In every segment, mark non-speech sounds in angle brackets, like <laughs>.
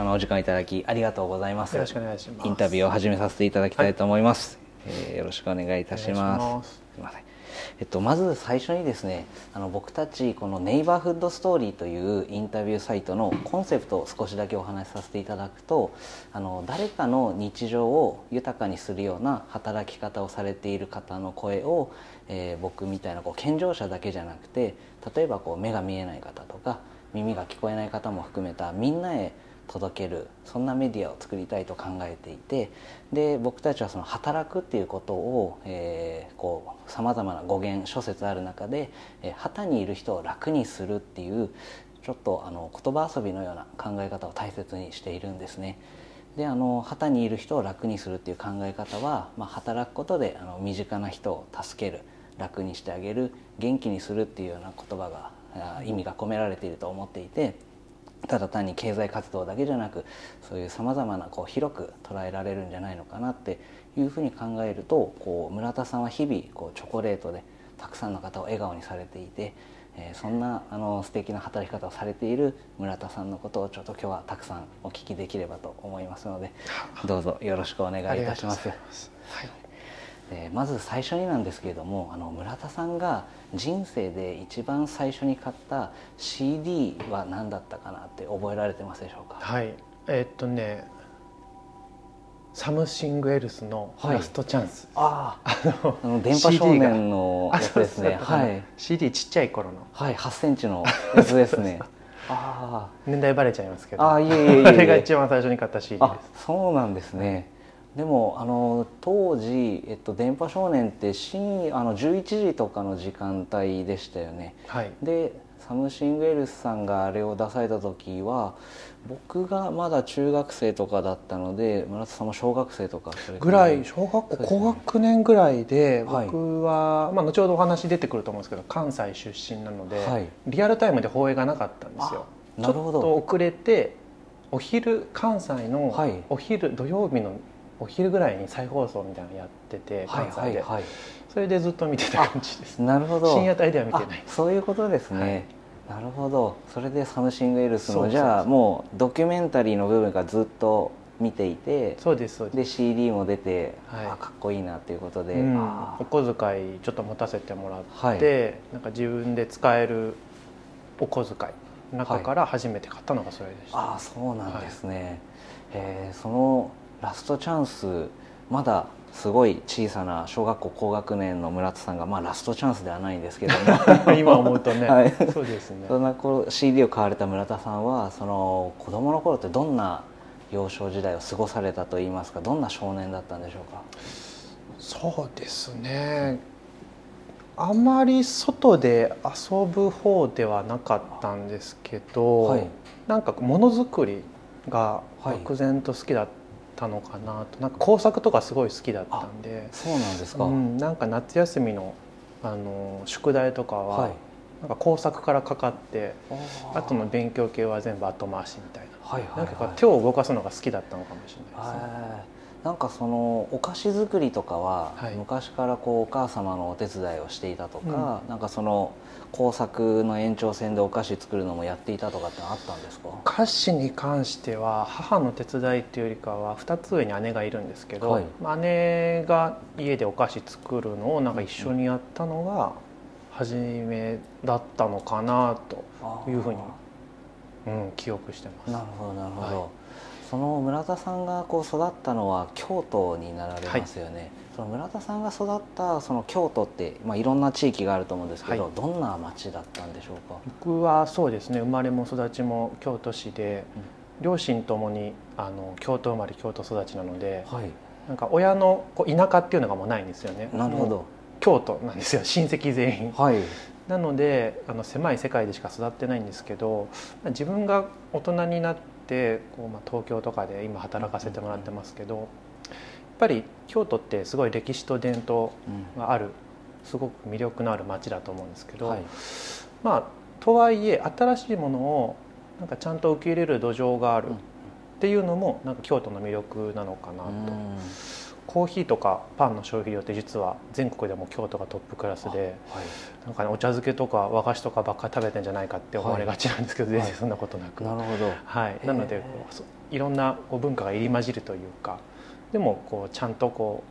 貴重なお時間いただきありがとうございます。よろしくお願いします。インタビューを始めさせていただきたいと思います、はい、えー、よろしくお願いいたします。す。みません。えっと、まず最初にですねあの僕たちこのネイバーフッドストーリーというインタビューサイトのコンセプトを少しだけお話しさせていただくとあの誰かの日常を豊かにするような働き方をされている方の声を、えー、僕みたいなこう健常者だけじゃなくて例えばこう目が見えない方とか耳が聞こえない方も含めたみんなへ届けるそんなメディアを作りたいと考えていてで僕たちはその働くっていうことをさまざまな語源諸説ある中で、えー、旗にいる人を楽にするっていうちょっとあの言葉遊びのような考え方を大切にしているんですね。であの旗にいる人を楽にするっていう考え方は、まあ、働くことであの身近な人を助ける楽にしてあげる元気にするっていうような言葉が意味が込められていると思っていてただ単に経済活動だけじゃなくそういうさまざまなこう広く捉えられるんじゃないのかなっていうふうに考えるとこう村田さんは日々こうチョコレートでたくさんの方を笑顔にされていて、えー、そんなあの素敵な働き方をされている村田さんのことをちょっと今日はたくさんお聞きできればと思いますのでどうぞよろしくお願いいたします。えまず最初になんですけれどもあの村田さんが人生で一番最初に買った CD は何だったかなって覚えられてますでしょうか？はい。えー、っとねサムシングエルスのラストチャンス、はい、あああの電波少年のやつですね。はい。CD ちっちゃい頃の。はい8センチのやつですね。<laughs> ああ年代バレちゃいますけど。あいえいえいえ <laughs> あれが一番最初に買った CD です。そうなんですねでもあの当時、えっと、電波少年って深あの11時とかの時間帯でしたよね。はい、でサムシングエルスさんがあれを出された時は僕がまだ中学生とかだったので村田さんも小学生とかぐらい小学校高学年ぐらいで僕は、はい、まあ、後ほどお話出てくると思うんですけど関西出身なので、はい、リアルタイムで放映がなかったんですよ。なるほど。ちょっと遅れてお昼関西のお昼、はい、土曜日のお昼ぐらいに再放送みたいなのやってて関西で、それでずっと見てた感じです。なるほど。深夜帯では見てない。そういうことですね、はい、なるほど。それでサムシングエルスのじゃあもうドキュメンタリーの部分がずっと見ていてそうですそうです。で CD も出て、はい、あかっこいいなっていうことで、うん、お小遣いちょっと持たせてもらって、はい、なんか自分で使えるお小遣い中から初めて買ったのがそれでした、はい、ああそうなんですね、はい、えー、そのラストチャンスまだすごい小さな小学校高学年の村田さんが、まあ、ラストチャンスではないんですけども。<laughs> 今思うとね、はい、そうですね。そんなこう CD を買われた村田さんはその子供の頃ってどんな幼少時代を過ごされたといいますか？どんな少年だったんでしょうか？そうですね。あまり外で遊ぶ方ではなかったんですけど、はい、なんかものづくりが漠然と好きだったのかなと。なんか工作とかすごい好きだったんで。そうなんですか、うん、なんか夏休みのあの宿題とかは、はい、なんか工作からかかってあとの勉強系は全部後回しみたいな、はいはいはい、なんか手を動かすのが好きだったのかもしれないですね。なんかそのお菓子作りとかは昔からこうお母様のお手伝いをしていたとか、うん、なんかその工作の延長線でお菓子作るのもやっていたとかってあったんですか？お菓子に関しては母の手伝いっていうよりかは2つ上に姉がいるんですけど、はい、姉が家でお菓子作るのをなんか一緒にやったのが初めだったのかなというふうに、うん、記憶してます。なるほどなるほど、はいその村田さんがこう育ったのは京都になられますよね、はい、その村田さんが育ったその京都って、まあ、いろんな地域があると思うんですけど、はい、どんな町だったんでしょうか？僕はそうですね生まれも育ちも京都市で、うん、両親ともにあの京都生まれ京都育ちなので、はい、なんか親のこう田舎っていうのがもうないんですよね。なるほど。京都なんですよ親戚全員、はい、なのであの狭い世界でしか育ってないんですけど自分が大人になっててこう、まあ、東京とかで今働かせてもらってますけど、やっぱり京都ってすごい歴史と伝統がある、すごく魅力のある街だと思うんですけど、はい、まあとはいえ新しいものをなんかちゃんと受け入れる土壌があるっていうのもなんか京都の魅力なのかなと。コーヒーとかパンの消費量って実は全国でも京都がトップクラスで、はい、なんかねお茶漬けとか和菓子とかばっかり食べてんじゃないかって思われがちなんですけど、はい、全然そんなことなく、なるほど、はい、なのでいろんなこう文化が入り混じるというかでもこうちゃんとこ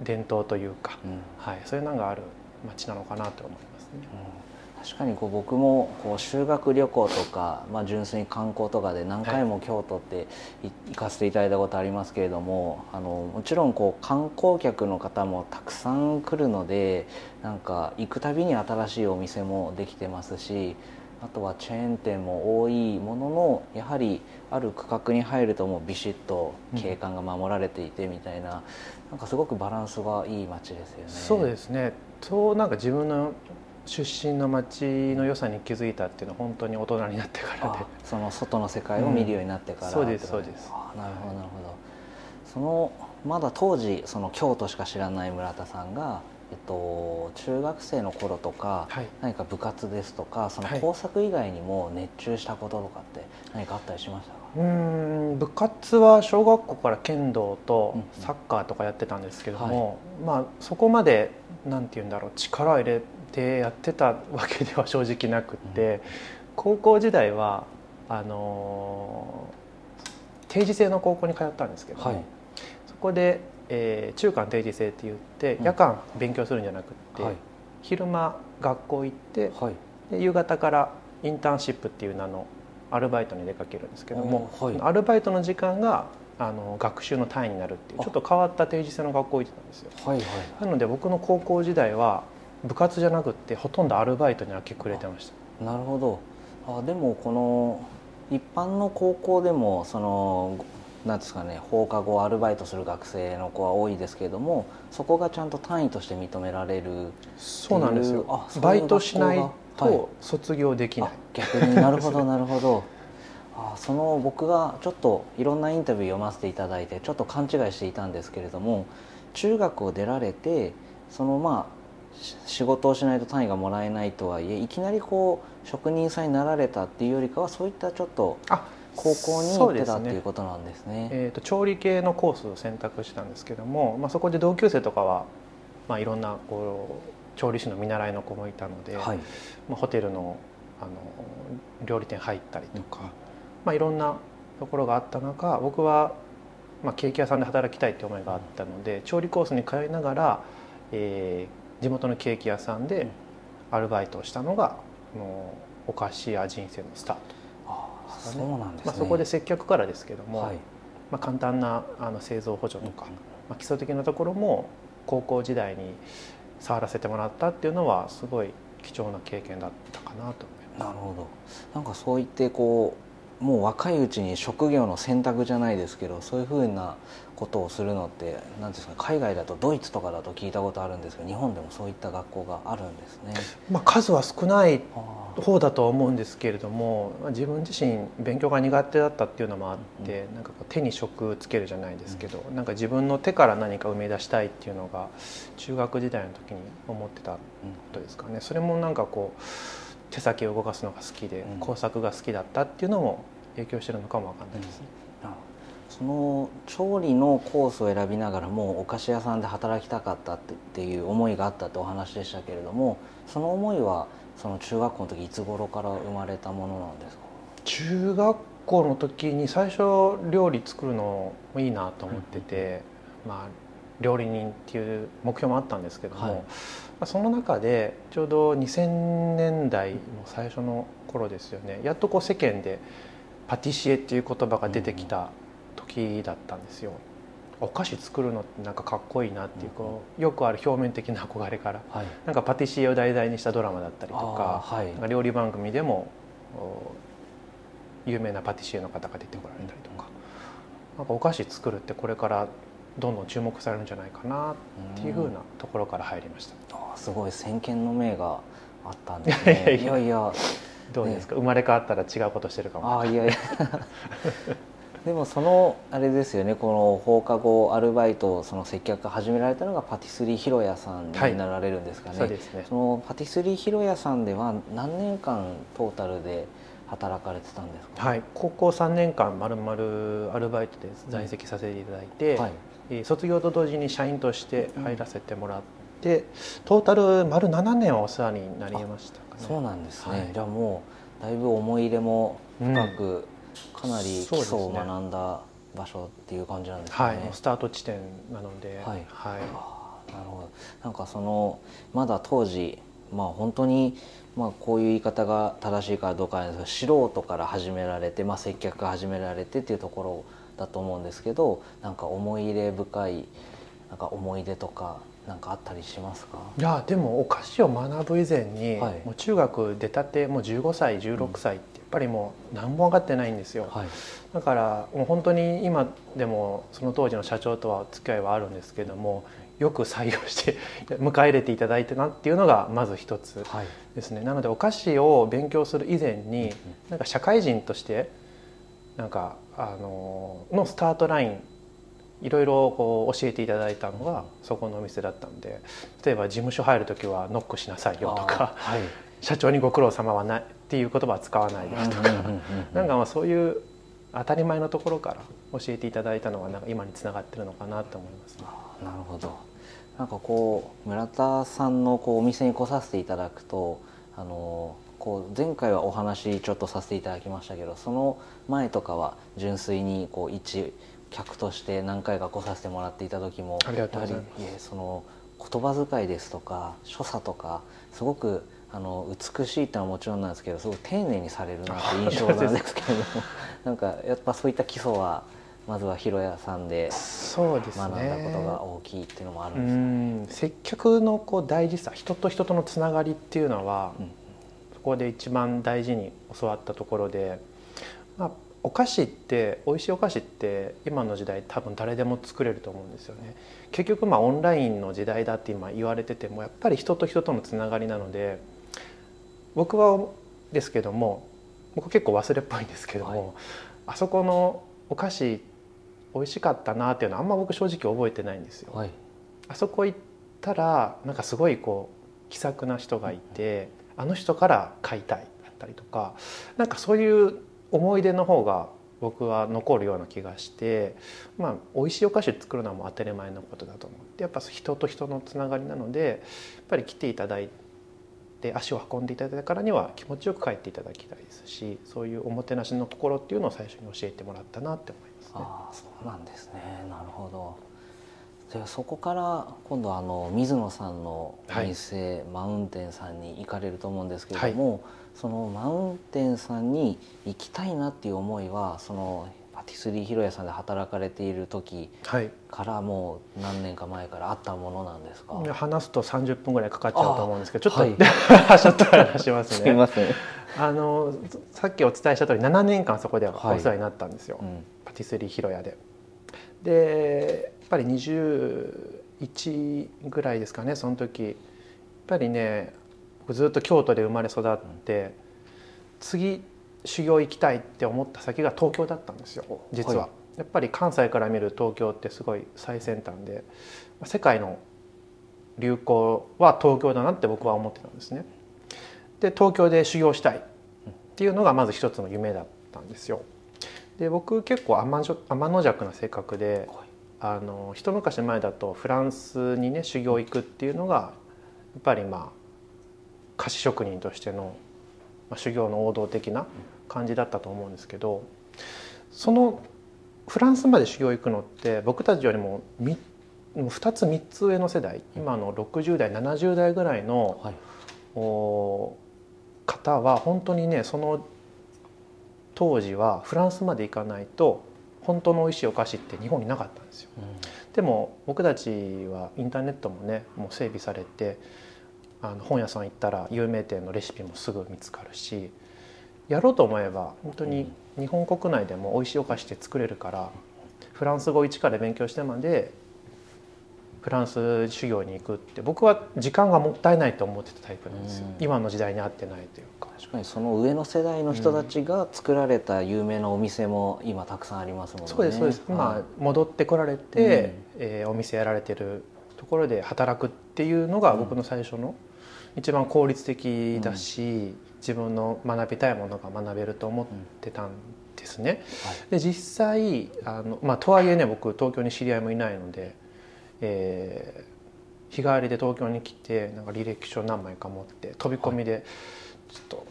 う伝統というか、うん、はい、そういうのがある町なのかなと思いますね。うん確かにこう僕もこう修学旅行とか、まあ、純粋に観光とかで何回も京都って行かせていただいたことありますけれどもあのもちろんこう観光客の方もたくさん来るのでなんか行くたびに新しいお店もできてますしあとはチェーン店も多いもののやはりある区画に入るともうビシッと景観が守られていてみたいな、なんかすごくバランスがいい街ですよね。そうですねそうなんか自分の出身の町の良さに気づいたっていうのは本当に大人になってからで。その外の世界を見るようになってから、うん、そうですそうです。なるほどなるほど。そのまだ当時その京都しか知らない村田さんが、えっと、中学生の頃とか、はい、何か部活ですとかその工作以外にも熱中したこととかって何かあったりしましたか、はい、うん部活は小学校から剣道とサッカーとかやってたんですけども、うんうんはい、まあそこまでなんて言うんだろう力を入れてやってたわけでは正直なくって、高校時代はあの定時制の高校に通ったんですけども、はい、そこで、えー、中間定時制って言って夜間勉強するんじゃなくって、はい、昼間学校行って、はい、で夕方からインターンシップっていう名のアルバイトに出かけるんですけども、アルバイトの時間があの学習の単位になるっていうちょっと変わった定時制の学校行ってたんですよ。はいはい、なので僕の高校時代は部活じゃなくてほとんどアルバイトに明け暮れてました。なるほど。あでもこの一般の高校でもそのなんですかね放課後アルバイトする学生の子は多いですけれどもそこがちゃんと単位として認められるそうなんですよ。バイトしないと卒業できない、はい、逆になるほど <laughs> なるほど。あその僕がちょっといろんなインタビュー読ませていただいてちょっと勘違いしていたんですけれども中学を出られてそのまあ仕事をしないと単位がもらえないとはいえいきなりこう職人さんになられたっていうよりかはそういったちょっと高校に行ってたっていうことなんですね。すね。えーと、調理系のコースを選択したんですけども、まあ、そこで同級生とかは、まあ、いろんなこう調理師の見習いの子もいたので、はい、まあ、ホテルのあの料理店入ったりとか、まあ、いろんなところがあった中僕は、まあ、ケーキ屋さんで働きたいって思いがあったので調理コースに通いながら、えー、地元のケーキ屋さんでアルバイトをしたのが、のお菓子屋人生のスタート、あそうなんです、ね、まあ、そこで接客からですけども、はい、まあ、簡単なあの製造補助とか、うん、まあ、基礎的なところも高校時代に触らせてもらったっていうのはすごい貴重な経験だったかなと思います。なるほど。なんかそう言ってこうもう若いうちに職業の選択じゃないですけどそういうふうなことをするのって何ですか海外だとドイツとかだと聞いたことあるんですけど日本でもそういった学校があるんですね、まあ、数は少ない方だとは思うんですけれども自分自身勉強が苦手だったっていうのもあって、うん、なんか手に職つけるじゃないですけど、うん、なんか自分の手から何か生み出したいっていうのが中学時代の時に思ってたことですかね。それもなんかこう手先を動かすのが好きで、工作が好きだったっていうのも影響してるのかもわかんないですね。うんその調理のコースを選びながらもお菓子屋さんで働きたかったっていう思いがあったってお話でしたけれどもその思いはその中学校の時いつ頃から生まれたものなんですか？中学校の時に最初料理作るのもいいなと思ってて、うん、まあ料理人っていう目標もあったんですけども、はい、まあ、その中でちょうど2000年代の最初の頃ですよね。やっとこう世間でパティシエっていう言葉が出てきた時だったんですよ。お菓子作るのってなんかかっこいいなっていうこうよくある表面的な憧れから、はい、なんかパティシエを題材にしたドラマだったりとか,、はい、料理番組でも有名なパティシエの方が出てこられたりとか,、なんかお菓子作るってこれからどんどん注目されるんじゃないかなっていうふうなところから入りました。あすごい先見の明があったんですね。<laughs> いやいやどうですか、ね、生まれ変わったら違うことしてるかも。あいやいや <laughs> でもそのあれですよねこの放課後アルバイトその接客始められたのがパティスリーひろやさんになられるんですかね、はい、そうですね。そのパティスリーひろやさんでは何年間トータルで働かれてたんですか、はい、高校3年間まるまるアルバイトで在籍させていただいて、うんはい、卒業と同時に社員として入らせてもらって、トータル丸7年はお世話になりました、ね、そうなんですね、はい、じゃあもうだいぶ思い入れも深く、うん、かなり基礎を学んだ場所っていう感じなんですね、はい、スタート地点なので。はい、はい、なるほど。なんかそのまだ当時まあ本当にまあこういう言い方が正しいかどうかなんですけど素人から始められて、まあ、接客が始められてっていうところだと思うんですけどなんか思い入れ深いなんか思い出とかなんかあったりしますか？いやでもお菓子を学ぶ以前に、はい、もう中学出たてもう15歳16歳ってやっぱりもう何も分かってないんですよ、はい、だからもう本当に今でもその当時の社長とは付き合いはあるんですけどもよく採用して <laughs> 迎え入れていただいてなっていうのがまず一つですね、はい、なのでお菓子を勉強する以前になんか社会人としてなんかあののスタートラインいろいろこう教えていただいたのがそこのお店だったんで例えば事務所入る時はノックしなさいよとか、はい、社長にご苦労様はないっていう言葉は使わないですとかなんかまあそういう当たり前のところから教えていただいたのがなんか今につながってるのかなと思います、ね、なるほど。なんかこう村田さんのこうお店に来させていただくとあのこう前回はお話ちょっとさせていただきましたけどその前とかは純粋にこう一客として何回か来させてもらっていた時もやはりその言葉遣いですとか所作とかすごくあの美しいってのはもちろんなんですけどすごく丁寧にされるなって印象なんですけれどもなんかやっぱそういった基礎はまずは広屋さんで学んだことが大きいっていうのもあるんですか、ね、接客のこう大事さ人と人とのつながりっていうのは、うん、そこで一番大事に教わったところで、まあ、お菓子って美味しいお菓子って今の時代多分誰でも作れると思うんですよね。結局まあオンラインの時代だって今言われててもやっぱり人と人とのつながりなので僕はですけども僕結構忘れっぽいんですけども、はい、あそこのお菓子美味しかったなっていうのはあんま僕正直覚えてないんですよ。はい、あそこ行ったらなんかすごいこう気さくな人がいて、あの人から買いたいだったりとかなんかそういう思い出の方が僕は残るような気がしてまあ美味しいお菓子作るのはもう当たり前のことだと思ってやっぱ人と人のつながりなのでやっぱり来ていただいて足を運んでいただいたからには気持ちよく帰っていただきたいですしそういうおもてなしの心っていうのを最初に教えてもらったなって思いますね。あそうなんですね。なるほど。でそこから今度あの水野さんのお店、はい、マウンテンさんに行かれると思うんですけれども、はいそのマウンテンさんに行きたいなっていう思いはそのパティスリー広屋さんで働かれている時からもう何年か前からあったものなんですか、話すと30分ぐらいかかっちゃうと思うんですけどちょっと、はい、<laughs> ちょっと話しますね。すみません。あのさっきお伝えした通り7年間そこではお世話になったんですよ、はいうん、パティスリー広屋で。でやっぱり21ぐらいですかねその時。やっぱりね僕ずっと京都で生まれ育って、次修行行きたいって思った先が東京だったんですよ実は、はい、やっぱり関西から見る東京ってすごい最先端で世界の流行は東京だなって僕は思ってたんですね。で東京で修行したいっていうのがまず一つの夢だったんですよ。で僕結構天の弱な性格で、あの一昔前だとフランスにね修行行くっていうのがやっぱりまあ菓子職人としての、まあ、修行の王道的な感じだったと思うんですけどそのフランスまで修行行くのって僕たちよりも2つ3つ上の世代今の60代70代ぐらいの、はい、お方は本当にねその当時はフランスまで行かないと本当の美味しいお菓子って日本になかったんですよ。うん、でも僕たちはインターネットもねもう整備されてあの本屋さん行ったら有名店のレシピもすぐ見つかるしやろうと思えば本当に日本国内でも美味しいお菓子って作れるからフランス語一から勉強してまでフランス修行に行くって僕は時間がもったいないと思ってたタイプなんですよ、今の時代に合ってないというか。確かにその上の世代の人たちが作られた有名なお店も今たくさんありますもんね。そうですそうです。今戻ってこられて、うん、えー、お店やられてるところで働くっていうのが僕の最初の一番効率的だし、自分の学びたいものが学べると思ってたんでですね。はい、で実際あの、まあ、とはいえね僕東京に知り合いもいないので、えー、日帰りで東京に来てなんか履歴書何枚か持って飛び込みでちょっと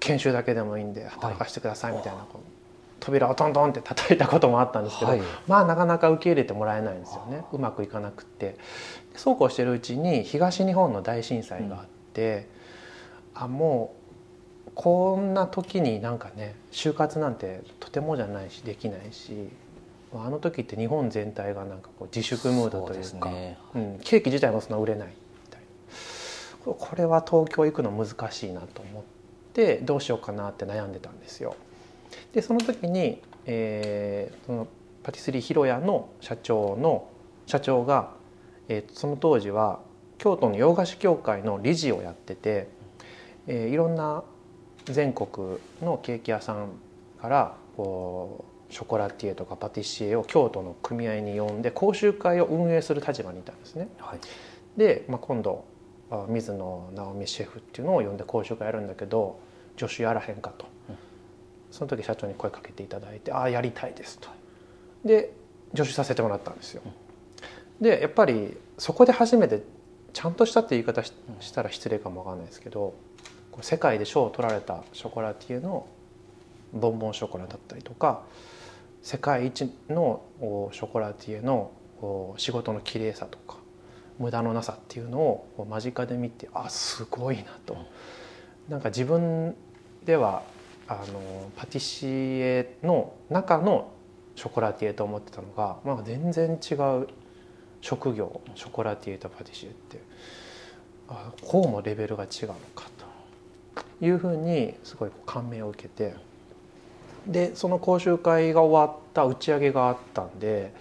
研修だけでもいいんで働かせてくださいみたいな、はい、扉をトントンって叩いたこともあったんですけど、はい、まあなかなか受け入れてもらえないんですよね。うまくいかなくて。そうこうしてるうちに東日本の大震災があって、うん、あもうこんな時になんかね就活なんてとてもじゃないしできないしあの時って日本全体がなんかこう自粛ムードというかう、ね、うん、ケーキ自体もそんな売れないみたいな。これは東京行くの難しいなと思ってどうしようかなって悩んでたんですよ。でその時に、えー、そのパティスリーひろやの社長の社長が、えー、その当時は京都の洋菓子協会の理事をやってて、えー、いろんな全国のケーキ屋さんからこうショコラティエとかパティシエを京都の組合に呼んで講習会を運営する立場にいたんですね。はい、で、まあ、今度水野直美シェフっていうのを呼んで講習会やるんだけど助手やらへんかと。その時社長に声かけていただいて「ああやりたいです」と。で助手させてもらったんですよ。でやっぱりそこで初めてちゃんとしたって言い方したら失礼かもわかんないですけど世界で賞を取られたショコラティエのボンボンショコラだったりとか世界一のショコラティエの仕事の綺麗さとか無駄のなさっていうのを間近で見てあすごいなと。なんか自分ではあのパティシエの中のショコラティエと思ってたのが、まあ、全然違う職業ショコラティエとパティシエってあこうもレベルが違うのかというふうにすごい感銘を受けてでその講習会が終わった打ち上げがあったんで。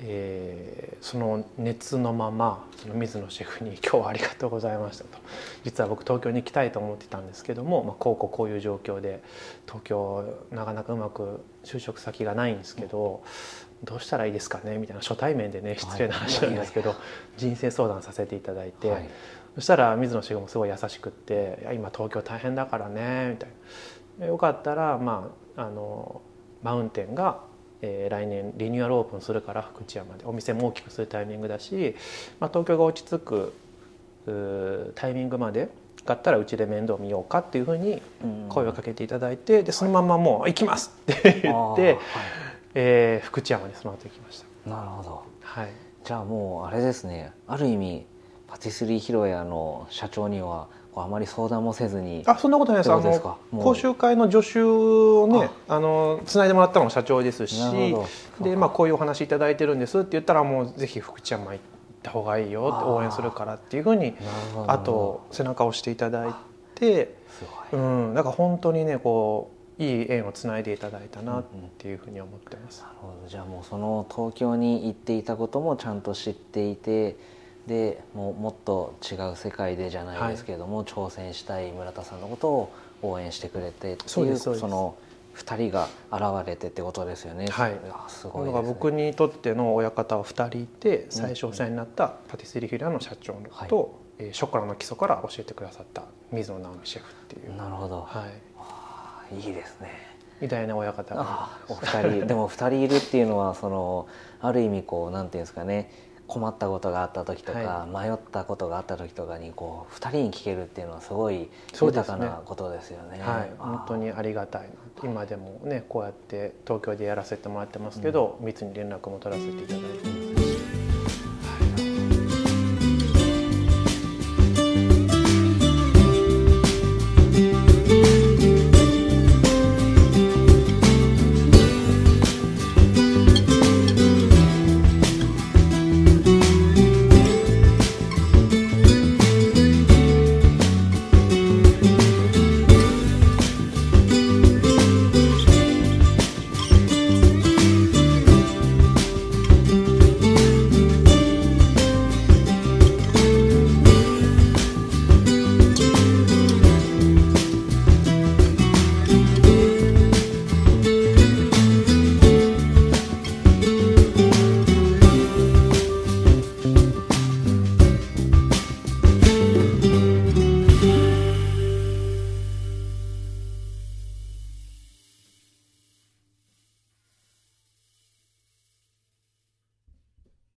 えー、その熱のままその水野シェフに「今日はありがとうございました」と「実は僕東京に行きたいと思ってたんですけども、まあ、こうこうこういう状況で東京なかなかうまく就職先がないんですけど、どうしたらいいですかね?」みたいな初対面でね失礼な話なんですけど、人生相談させていただいて、はい、そしたら水野シェフもすごい優しくって「今東京大変だからね」みたいな。よかったらまああのマウンテンがえー、来年リニューアルオープンするから福知山でお店も大きくするタイミングだし、まあ、東京が落ち着くタイミングまでがったらうちで面倒見ようかっていうふうに声をかけていただいてでそのままもう「行きます!」って言って、はい、えー、福知山にその後行きました。なるほど、はい、じゃあもうあれですね。ある意味パティスリーヒロヤの社長にはあまり相談もせずに。あそんなことないです。あの講習会の助手をねあ。のつないでもらったのも社長ですしで、まあ、こういうお話いただいてるんですって言ったらもうぜひ福知山行った方がいいよって応援するからっていうふうにあと背中を押していただいてうんだから本当にねこういい縁をつないでいただいたなっていうふうに思ってます。なるほど。じゃあもうその東京に行っていたこともちゃんと知っていてでもうもっと違う世界でじゃないですけれども、はい、挑戦したい村田さんのことを応援してくれてっていうその2人が現れてってことですよね。はい、すごい、ね、僕にとっての親方は2人いて最初お世話になったパティスリーフィラの社長と、はい、ショコラの基礎から教えてくださった水野直美シェフっていう。なるほど。はい。いいですね。偉大な親方がお二人でも2人いるっていうのはそのある意味こうなんていうんですかね困ったことがあった時とか、はい、迷ったことがあった時とかにこう2人に聞けるっていうのはすごい豊かなことですよね。ねはい、本当にありがたい。今でもねこうやって東京でやらせてもらってますけど、うん、密に連絡も取らせていただいてます。